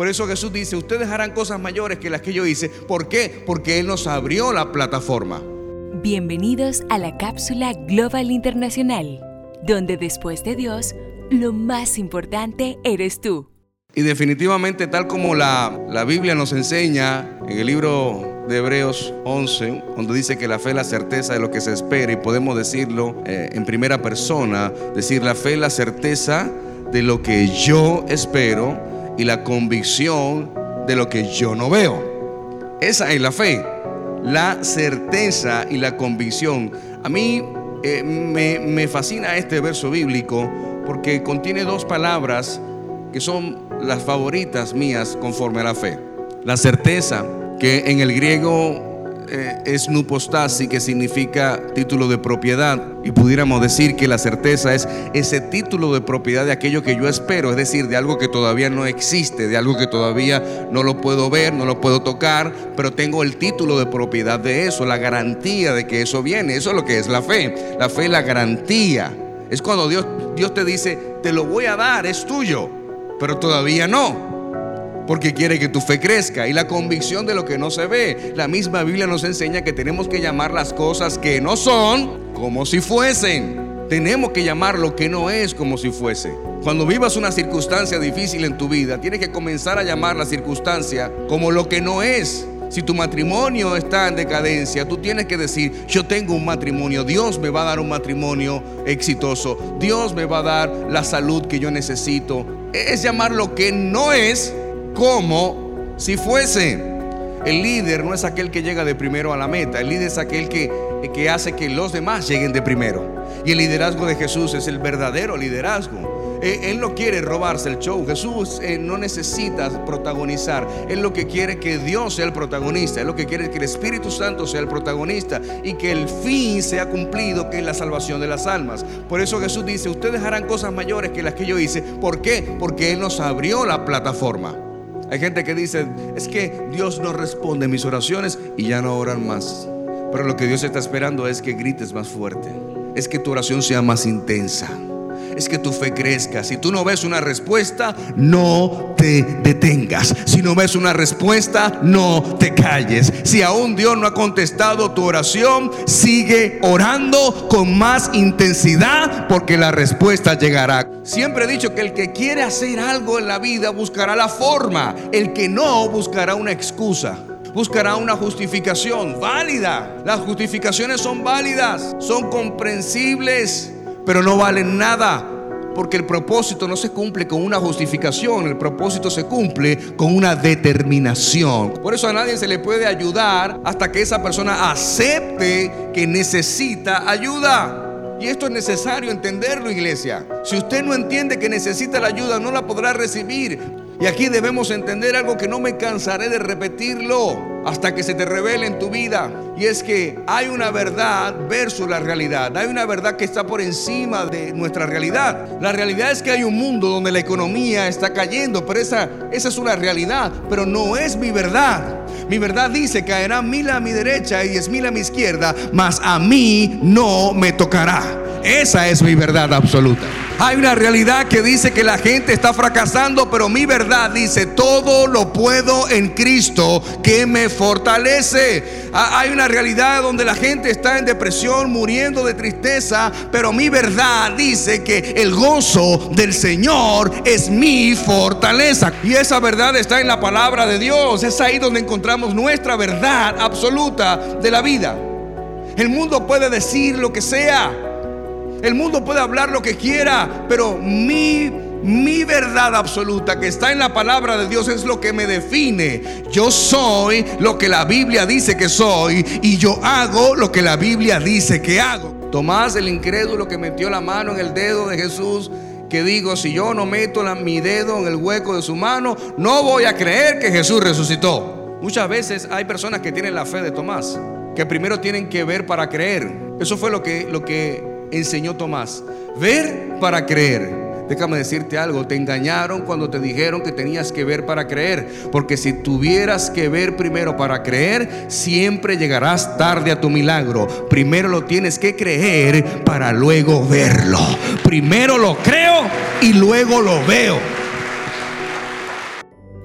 Por eso Jesús dice, ustedes harán cosas mayores que las que yo hice. ¿Por qué? Porque Él nos abrió la plataforma. Bienvenidos a la cápsula Global Internacional, donde después de Dios, lo más importante eres tú. Y definitivamente tal como la, la, Biblia nos enseña en el libro de Hebreos 11, donde dice que la fe es la certeza de lo que se espera y podemos decirlo eh, en primera persona, decir la fe es la certeza de lo que yo espero y la convicción de lo que yo no veo. Esa es la fe, la certeza y la convicción. A mí eh, me, me fascina este verso bíblico porque contiene dos palabras que son las favoritas mías conforme a la fe. La certeza, que en el griego eh, es nupostasi, que significa título de propiedad. Y pudiéramos decir que la certeza es ese título de propiedad de aquello que yo espero, es decir, de algo que todavía no existe, de algo que todavía no lo puedo ver, no lo puedo tocar, pero tengo el título de propiedad de eso, la garantía de que eso viene. Eso es lo que es la fe. La fe es la garantía. Es cuando Dios, Dios te dice, te lo voy a dar, es tuyo pero todavía no. Porque quiere que tu fe crezca y la convicción de lo que no se ve. La misma Biblia nos enseña que tenemos que llamar las cosas que no son como si fuesen. Tenemos que llamar lo que no es como si fuese. Cuando vivas una circunstancia difícil en tu vida, tienes que comenzar a llamar la circunstancia como lo que no es. Si tu matrimonio está en decadencia, tú tienes que decir, yo tengo un matrimonio, Dios me va a dar un matrimonio exitoso, Dios me va a dar la salud que yo necesito. Es llamar lo que no es como si fuese. El líder no es aquel que llega de primero a la meta, el líder es aquel que, que hace que los demás lleguen de primero. Y el liderazgo de Jesús es el verdadero liderazgo. Eh, él no quiere robarse el show. Jesús eh, no necesita protagonizar. Él lo que quiere que Dios sea el protagonista. Él lo que quiere que el Espíritu Santo sea el protagonista y que el fin sea cumplido, que es la salvación de las almas. Por eso Jesús dice, ustedes harán cosas mayores que las que yo hice. ¿Por qué? Porque Él nos abrió la plataforma. Hay gente que dice, es que Dios no responde mis oraciones y ya no oran más. Pero lo que Dios está esperando es que grites más fuerte. Es que tu oración sea más intensa es que tu fe crezca. Si tú no ves una respuesta, no te detengas. Si no ves una respuesta, no te calles. Si aún Dios no ha contestado tu oración, sigue orando con más intensidad porque la respuesta llegará. Siempre he dicho que el que quiere hacer algo en la vida buscará la forma. El que no buscará una excusa buscará una justificación válida. Las justificaciones son válidas, son comprensibles pero no valen nada. Porque el propósito no se cumple con una justificación, el propósito se cumple con una determinación. Por eso a nadie se le puede ayudar hasta que esa persona acepte que necesita ayuda. Y esto es necesario entenderlo, iglesia. Si usted no entiende que necesita la ayuda, no la podrá recibir. Y aquí debemos entender algo que no me cansaré de repetirlo hasta que se te revele en tu vida. Y es que hay una verdad versus la realidad. Hay una verdad que está por encima de nuestra realidad. La realidad es que hay un mundo donde la economía está cayendo, pero esa, esa es una realidad, pero no es mi verdad. Mi verdad dice, caerán mil a mi derecha y diez mil a mi izquierda, mas a mí no me tocará. Esa es mi verdad absoluta. Hay una realidad que dice que la gente está fracasando, pero mi verdad dice, todo lo puedo en Cristo que me fortalece. Hay una realidad donde la gente está en depresión, muriendo de tristeza, pero mi verdad dice que el gozo del Señor es mi fortaleza. Y esa verdad está en la palabra de Dios. Es ahí donde encontramos nuestra verdad absoluta de la vida. El mundo puede decir lo que sea. El mundo puede hablar lo que quiera, pero mi, mi verdad absoluta que está en la palabra de Dios es lo que me define. Yo soy lo que la Biblia dice que soy y yo hago lo que la Biblia dice que hago. Tomás el incrédulo que metió la mano en el dedo de Jesús que digo, si yo no meto mi dedo en el hueco de su mano, no voy a creer que Jesús resucitó. Muchas veces hay personas que tienen la fe de Tomás, que primero tienen que ver para creer. Eso fue lo que, lo que enseñó Tomás. Ver para creer. Déjame decirte algo, te engañaron cuando te dijeron que tenías que ver para creer, porque si tuvieras que ver primero para creer, siempre llegarás tarde a tu milagro. Primero lo tienes que creer para luego verlo. Primero lo creo y luego lo veo.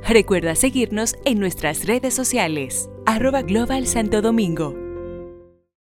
Recuerda seguirnos en nuestras redes sociales, arroba Global Santo Domingo